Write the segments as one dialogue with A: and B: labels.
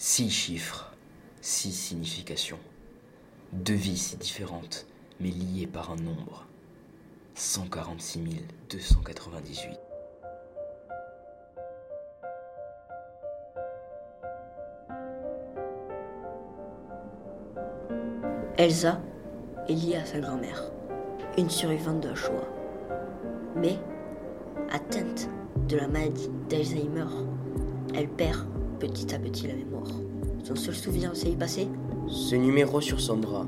A: Six chiffres, six significations. Deux vies si différentes, mais liées par un nombre. 146 298.
B: Elsa est liée à sa grand-mère, une survivante de Shoah. Mais, atteinte de la maladie d'Alzheimer, elle perd petit à petit la mémoire. Son seul souvenir de sa vie
C: Ce numéro sur son bras.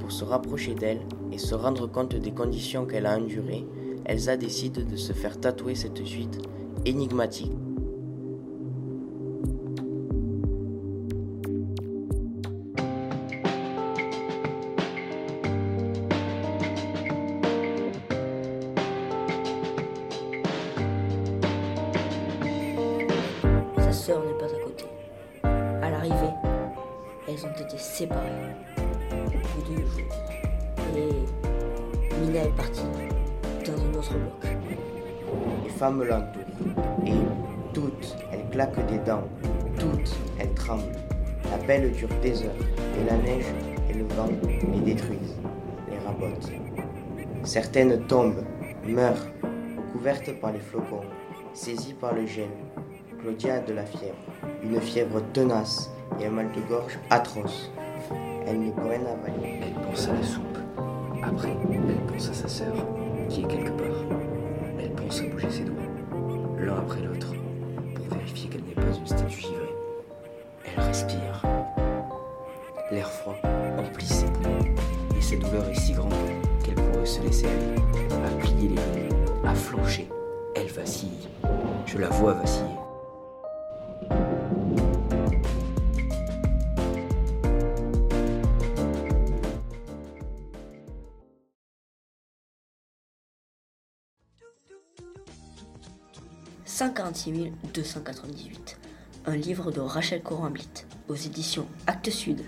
C: Pour se rapprocher d'elle et se rendre compte des conditions qu'elle a endurées, Elsa décide de se faire tatouer cette suite énigmatique.
B: Sœur n'est pas à côté. À l'arrivée, elles ont été séparées au bout de deux jours. Et Mina est partie dans un autre bloc.
C: Les femmes l'entourent et toutes, elles claquent des dents, toutes, elles tremblent. La belle dure des heures et la neige et le vent les détruisent, les rabotent. Certaines tombent, meurent, couvertes par les flocons, saisies par le gel. Claudia a de la fièvre, une fièvre tenace et un mal de gorge atroce. Elle ne peut rien avaler.
A: Elle pense à la soupe. Après, elle pense à sa sœur, qui est quelque part. Elle pense à bouger ses doigts, l'un après l'autre, pour vérifier qu'elle n'est pas une statue givrée. Elle respire. L'air froid emplit ses poumons, et sa douleur est si grande qu'elle pourrait se laisser aller, à plier les genoux, à flancher. Elle vacille. Je la vois vaciller.
B: « 146 298. Un livre de Rachel Coramblit aux éditions Actes Sud.